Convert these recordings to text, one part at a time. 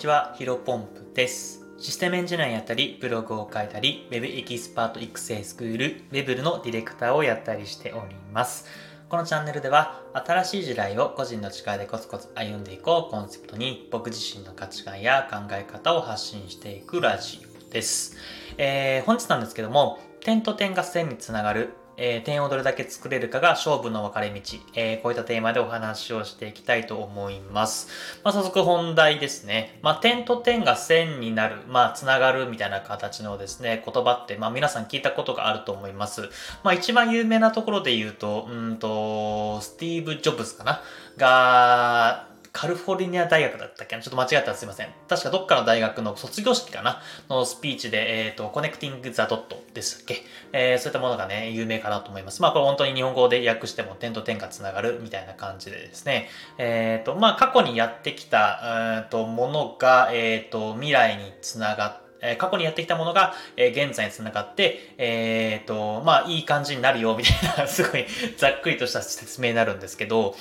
ちは、ヒロポンプです。システムエンジニアやったり、ブログを書いたり、Web エキスパート育成スクール、Web のディレクターをやったりしております。このチャンネルでは、新しい時代を個人の力でコツコツ歩んでいこうコンセプトに、僕自身の価値観や考え方を発信していくラジオです。えー、本日なんですけども、点と点が線につながるえー、点をどれだけ作れるかが勝負の分かれ道、えー、こういったテーマでお話をしていきたいと思います。まあ、早速本題ですね。まあ、点と点が線になる、まあ、つながるみたいな形のですね、言葉って、まあ、皆さん聞いたことがあると思います。まあ、一番有名なところで言うと、うんと、スティーブ・ジョブズかな？が、カリフォルニア大学だったっけ？なちょっと間違ったらすいません。確かどっかの大学の卒業式かな？のスピーチで、えっ、ー、と、コネクティング・ザ・ドットですっけ？えー、そういったものがね、有名かなと思います。まあ、これ本当に日本語で訳しても点と点がつながるみたいな感じでですね。えっ、ー、と、まあ、過去にやってきた、えー、とものが、えっ、と、未来につながって、え過去にやってきたものが、え、現在につながって、えっ、ー、と、まあ、いい感じになるよ、みたいな、すごいざっくりとした説明になるんですけど、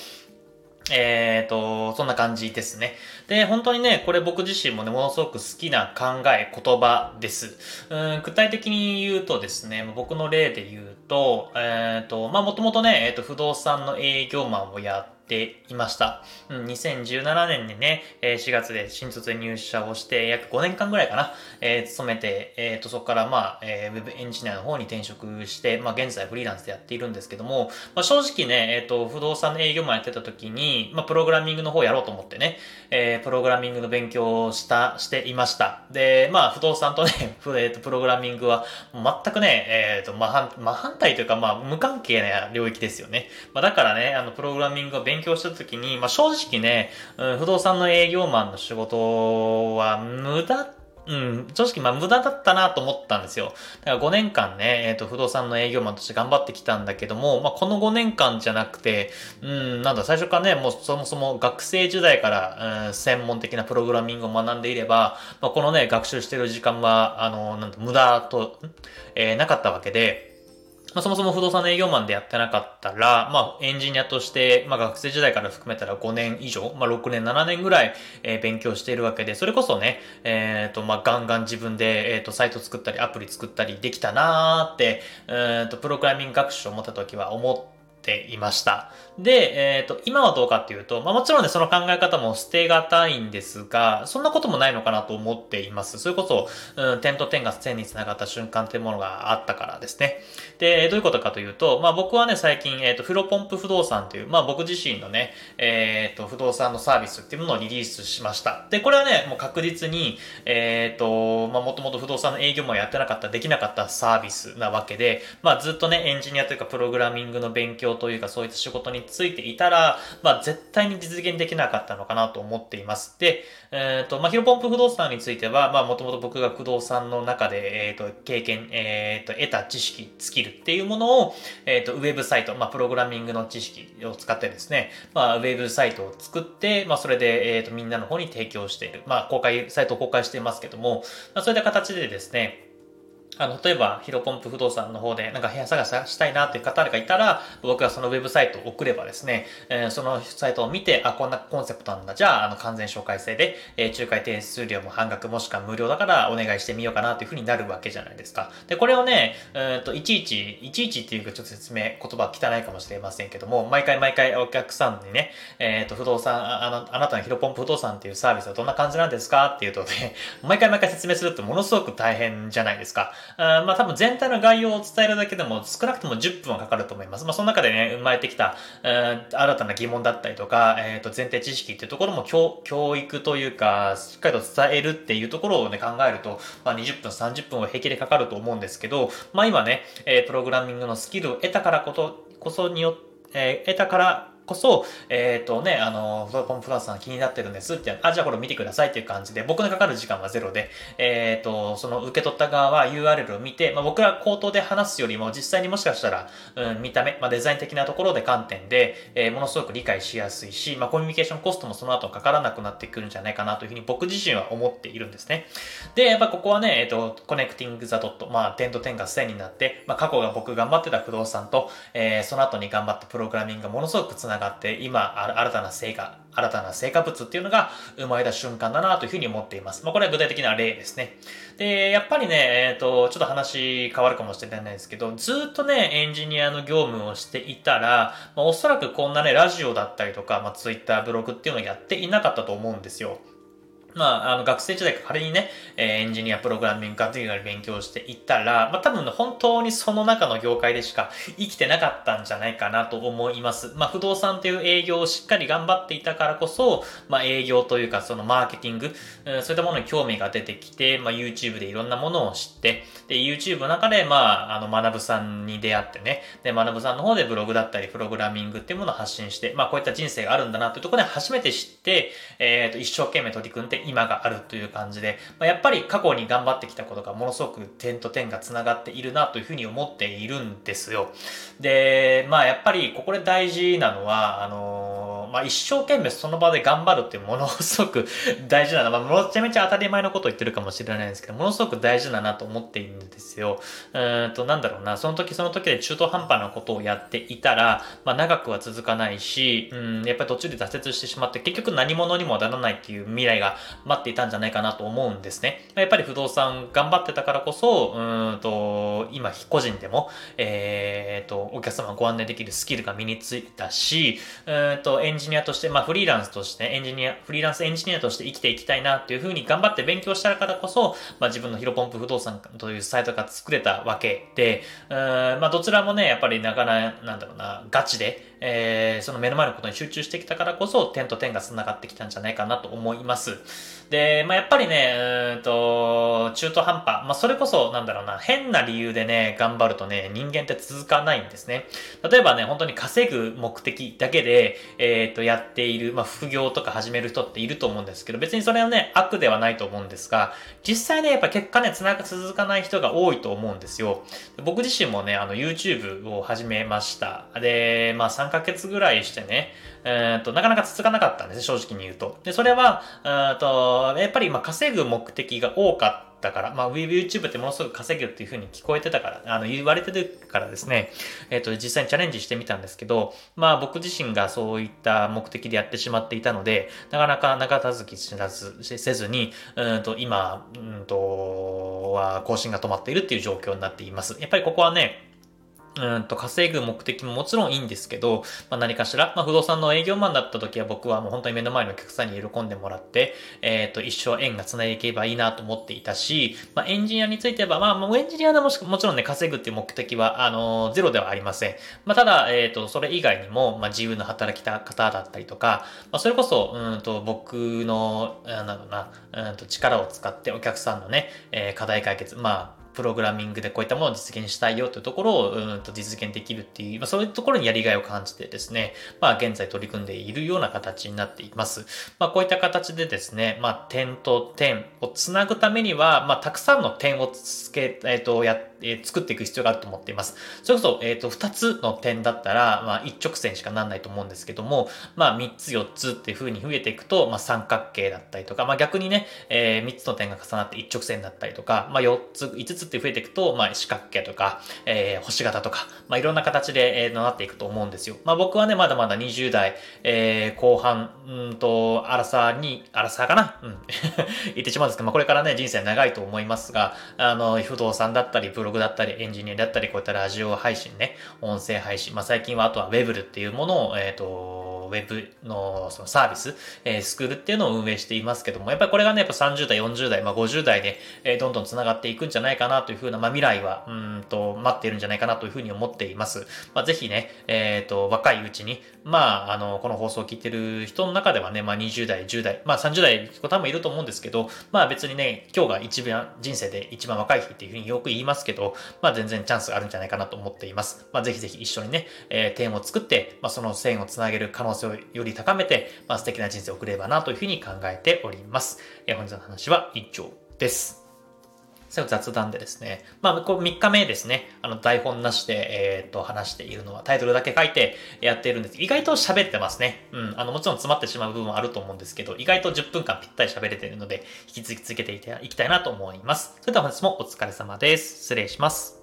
えっ、ー、と、そんな感じですね。で、本当にね、これ僕自身もね、ものすごく好きな考え、言葉です。うん具体的に言うとですね、僕の例で言うと、えっ、ー、と、まあ、もともとね、えっ、ー、と、不動産の営業マンをやって、ていました。うん、2017年にね、4月で新卒で入社をして、約5年間ぐらいかな、えー、勤めて、え、ー、と、そこからまあ、えー、ウェブエンジニアの方に転職して、まあ、現在フリーランスでやっているんですけども、まあ、正直ね、えっ、と、不動産の営業マンやってた時に、まあ、プログラミングの方やろうと思ってね、えプログラミングの勉強をした、していました。で、まあ、不動産とね、えっと、プログラミングは全くね、えっ、と、真反、真反対というか、まあ、無関係な領域ですよね。まあ、だからね、あの、プログラミングを勉強した時に、まあ、正直ね、うん、不動産の営業マンの仕事は無駄うん、正直まあ無駄だったなと思ったんですよ。だから5年間ね、えっ、ー、と、不動産の営業マンとして頑張ってきたんだけども、まあこの5年間じゃなくて、うん、なんだ、最初からね、もうそもそも学生時代から、うん、専門的なプログラミングを学んでいれば、まあこのね、学習してる時間は、あの、なんだ、無駄と、えー、なかったわけで、まあ、そもそも不動産営業マンでやってなかったら、まあ、エンジニアとして、まあ、学生時代から含めたら5年以上、まあ、6年、7年ぐらい、えー、勉強しているわけで、それこそね、えっ、ー、と、まあ、ガンガン自分で、えっ、ー、と、サイト作ったり、アプリ作ったりできたなーって、えっ、と、プログラミング学習を持った時は思っ、ていました。で、えっ、ー、と、今はどうかっていうと、まあもちろんね、その考え方も捨てがたいんですが、そんなこともないのかなと思っています。それこそ、うん、点と点が線につながった瞬間っていうものがあったからですね。で、どういうことかというと、まあ僕はね、最近、えっ、ー、と、フロポンプ不動産という、まあ僕自身のね、えっ、ー、と、不動産のサービスっていうものをリリースしました。で、これはね、もう確実に、えっ、と、まあもともと不動産の営業もやってなかった、できなかったサービスなわけで、まあずっとね、エンジニアというかプログラミングの勉強というか、そういった仕事についていたら、まあ、絶対に実現できなかったのかなと思っています。で、えっ、ー、と、まあ、ヒロポンプ不動産については、まあ、もともと僕が不動産の中で、えっ、ー、と、経験、えっ、ー、と、得た知識、スキルっていうものを、えっ、と、ウェブサイト、まあ、プログラミングの知識を使ってですね、まあ、ウェブサイトを作って、まあ、それで、えっ、と、みんなの方に提供している。まあ、公開、サイトを公開していますけども、まあ、そういった形でですね、あの、例えば、ヒロポンプ不動産の方で、なんか部屋探ししたいなっていう方がいたら、僕がそのウェブサイトを送ればですね、えー、そのサイトを見て、あ、こんなコンセプトなんだ。じゃあ、あの、完全紹介制で、えー、仲介手数料も半額もしくは無料だからお願いしてみようかなというふうになるわけじゃないですか。で、これをね、えっ、と、いちいち、いちいちっていうかちょっと説明、言葉汚いかもしれませんけども、毎回毎回お客さんにね、えっ、と、不動産、あの、あなたのヒロポンプ不動産っていうサービスはどんな感じなんですかっていうとね、毎回毎回説明するってものすごく大変じゃないですか。あまあ、多分全体の概要を伝えるだけでも少なくとも10分はかかると思います。まあ、その中でね、生まれてきた、えー、新たな疑問だったりとか、えっ、ー、と、前提知識っていうところも教教育というか、しっかりと伝えるっていうところをね、考えると、まあ、20分、30分は平気でかかると思うんですけど、まあ、今ね、えー、プログラミングのスキルを得たからこと、こそによって、えー、得たからこそ、えっ、ー、とね、あの、ポンプラスさん気になってるんですって、あ、じゃあこれ見てくださいっていう感じで、僕のかかる時間はゼロで、えっ、ー、と、その受け取った側は URL を見て、まあ、僕ら口頭で話すよりも実際にもしかしたら、うん、見た目、まあ、デザイン的なところで観点で、えー、ものすごく理解しやすいし、まあ、コミュニケーションコストもその後かからなくなってくるんじゃないかなというふうに僕自身は思っているんですね。で、やっぱここはね、えっ、と、コネクティングザドット、まあ、点と点が線になって、まあ、過去が僕頑張ってた不動産と、えー、その後に頑張ったプログラミングがものすごくつなががって、今、新たな成果、新たな成果物っていうのが生まれた瞬間だなというふうに思っています。まあ、これは具体的な例ですね。で、やっぱりね、えっ、ー、と、ちょっと話変わるかもしれないですけど、ずっとね、エンジニアの業務をしていたら、まあ、おそらくこんなね、ラジオだったりとか、まあ、ツイッター、ブログっていうのをやっていなかったと思うんですよ。まあ、あの、学生時代から仮にね、えー、エンジニア、プログラミング、っていうのを勉強していったら、まあ多分本当にその中の業界でしか生きてなかったんじゃないかなと思います。まあ不動産っていう営業をしっかり頑張っていたからこそ、まあ営業というかそのマーケティング、うん、そういったものに興味が出てきて、まあ YouTube でいろんなものを知って、で、YouTube の中で、まあ、あの、学ぶさんに出会ってね、で、学ぶさんの方でブログだったり、プログラミングっていうものを発信して、まあこういった人生があるんだなというところで初めて知って、えっ、ー、と、一生懸命取り組んで今があるという感じで、ま、やっぱり過去に頑張ってきたことがものすごく点と点が繋がっているなというふうに思っているんですよ。で、まあやっぱりここで大事なのは、あの、まあ一生懸命その場で頑張るってものすごく 大事なの。まあめちゃめちゃ当たり前のことを言ってるかもしれないんですけど、ものすごく大事だなと思っているんですよ。うんと、なんだろうな、その時その時で中途半端なことをやっていたら、まあ長くは続かないし、うん、やっぱり途中で挫折してしまって結局何者にもならないっていう未来が待っていたんじゃないかなと思うんですね。やっぱり不動産頑張ってたからこそ、うんと、今、個人でも、えー、と、お客様ご案内できるスキルが身についたし、うんと、エンジニアとして、まあ、フリーランスとして、エンジニア、フリーランスエンジニアとして生きていきたいなっていうふうに頑張って勉強したからこそ、まあ、自分のヒロポンプ不動産というサイトが作れたわけで、うん、まあ、どちらもね、やっぱりなかなか、なんだろうな、ガチで、えー、その目の前のことに集中してきたからこそ、点と点が繋がってきたんじゃないかなと思います。で、まあ、やっぱりね、うんと、中途半端。まあ、それこそ、なんだろうな、変な理由でね、頑張るとね、人間って続かないんですね。例えばね、本当に稼ぐ目的だけで、えっ、ー、と、やっている、まあ、副業とか始める人っていると思うんですけど、別にそれはね、悪ではないと思うんですが、実際ね、やっぱ結果ね、つなが続かない人が多いと思うんですよ。僕自身もね、あの、YouTube を始めました。で、まあ、3ヶ月ぐらいしてね、えっ、ー、と、なかなか続かなかったんです正直に言うと。で、それは、えっ、と、やっぱり、まあ、稼ぐ目的が多かったから、まあ、YouTube ってものすごく稼ぐっていう風に聞こえてたから、あの、言われてるからですね、えっ、ー、と、実際にチャレンジしてみたんですけど、まあ、僕自身がそういった目的でやってしまっていたので、なかなか長続き、せずに、うんと、今、うんと、は更新が止まっているっていう状況になっています。やっぱりここはね、うんと稼ぐ目的ももちろんいいんですけど、まあ、何かしら、まあ、不動産の営業マンだった時は僕はもう本当に目の前のお客さんに喜んでもらって、えっ、ー、と、一生縁が繋いでいけばいいなと思っていたし、まあ、エンジニアについては、まあ、もうエンジニアでもしもちろんね、稼ぐっていう目的は、あのー、ゼロではありません。まあ、ただ、えっ、ー、と、それ以外にも、まあ、自由な働き方だったりとか、まあ、それこそ、うんと、僕の、なんだろうな、うんと、力を使ってお客さんのね、えー、課題解決、まあ、プログラミングでこういったものを実現したいよというところをうんと実現できるっていう、まあ、そういうところにやりがいを感じてですね、まあ現在取り組んでいるような形になっています。まあこういった形でですね、まあ点と点をつなぐためには、まあたくさんの点をつけ、えっ、ー、と、や、えー、作っていく必要があると思っています。それこそ、えっ、ー、と、二つの点だったら、まあ一直線しかなんないと思うんですけども、まあ三つ四つっていう風に増えていくと、まあ三角形だったりとか、まあ逆にね、えー、三つの点が重なって一直線だったりとか、まあ四つ、五つって増えていくと、まあ、四角形とか、えー、星型とか、まあ、いろんな形で、えー、なっていくと思うんですよ。まあ、僕はね、まだまだ20代、えー、後半、うんと、アラサーに、アラサーかな？うん。言ってしまうんですけど、まあ、これからね、人生長いと思いますが、あの、不動産だったり、ブログだったり、エンジニアだったり、こういったラジオ配信ね、音声配信、まあ、最近はあとはウェブルっていうものを、えっ、ー、と、ウェブのそのサービス、えー、スクールっていうのを運営していますけども、やっぱりこれがね、やっぱ30代、40代、まあ50代で、えー、どんどん繋がっていくんじゃないかなというふうな、まあ未来は、うんと、待っているんじゃないかなというふうに思っています。まあぜひね、えっ、ー、と、若いうちに、まあ、あの、この放送を聞いてる人の中ではね、まあ20代、10代、まあ30代方もいると思うんですけど、まあ別にね、今日が一番、人生で一番若い日っていうふうによく言いますけど、まあ全然チャンスがあるんじゃないかなと思っています。まあぜひぜひ一緒にね、えー、点を作って、まあその線をつなげる可能性をより高めて、まあ、素敵な人生を送ればなというふうに考えております。えー、本日の話は以上です。最後雑談でですね。まあ、こう3日目ですね。あの、台本なしで、えっ、ー、と、話しているのはタイトルだけ書いてやっているんです。意外と喋ってますね。うん。あの、もちろん詰まってしまう部分もあると思うんですけど、意外と10分間ぴったり喋れているので、引き続き続けていきたいなと思います。それでは本日もお疲れ様です。失礼します。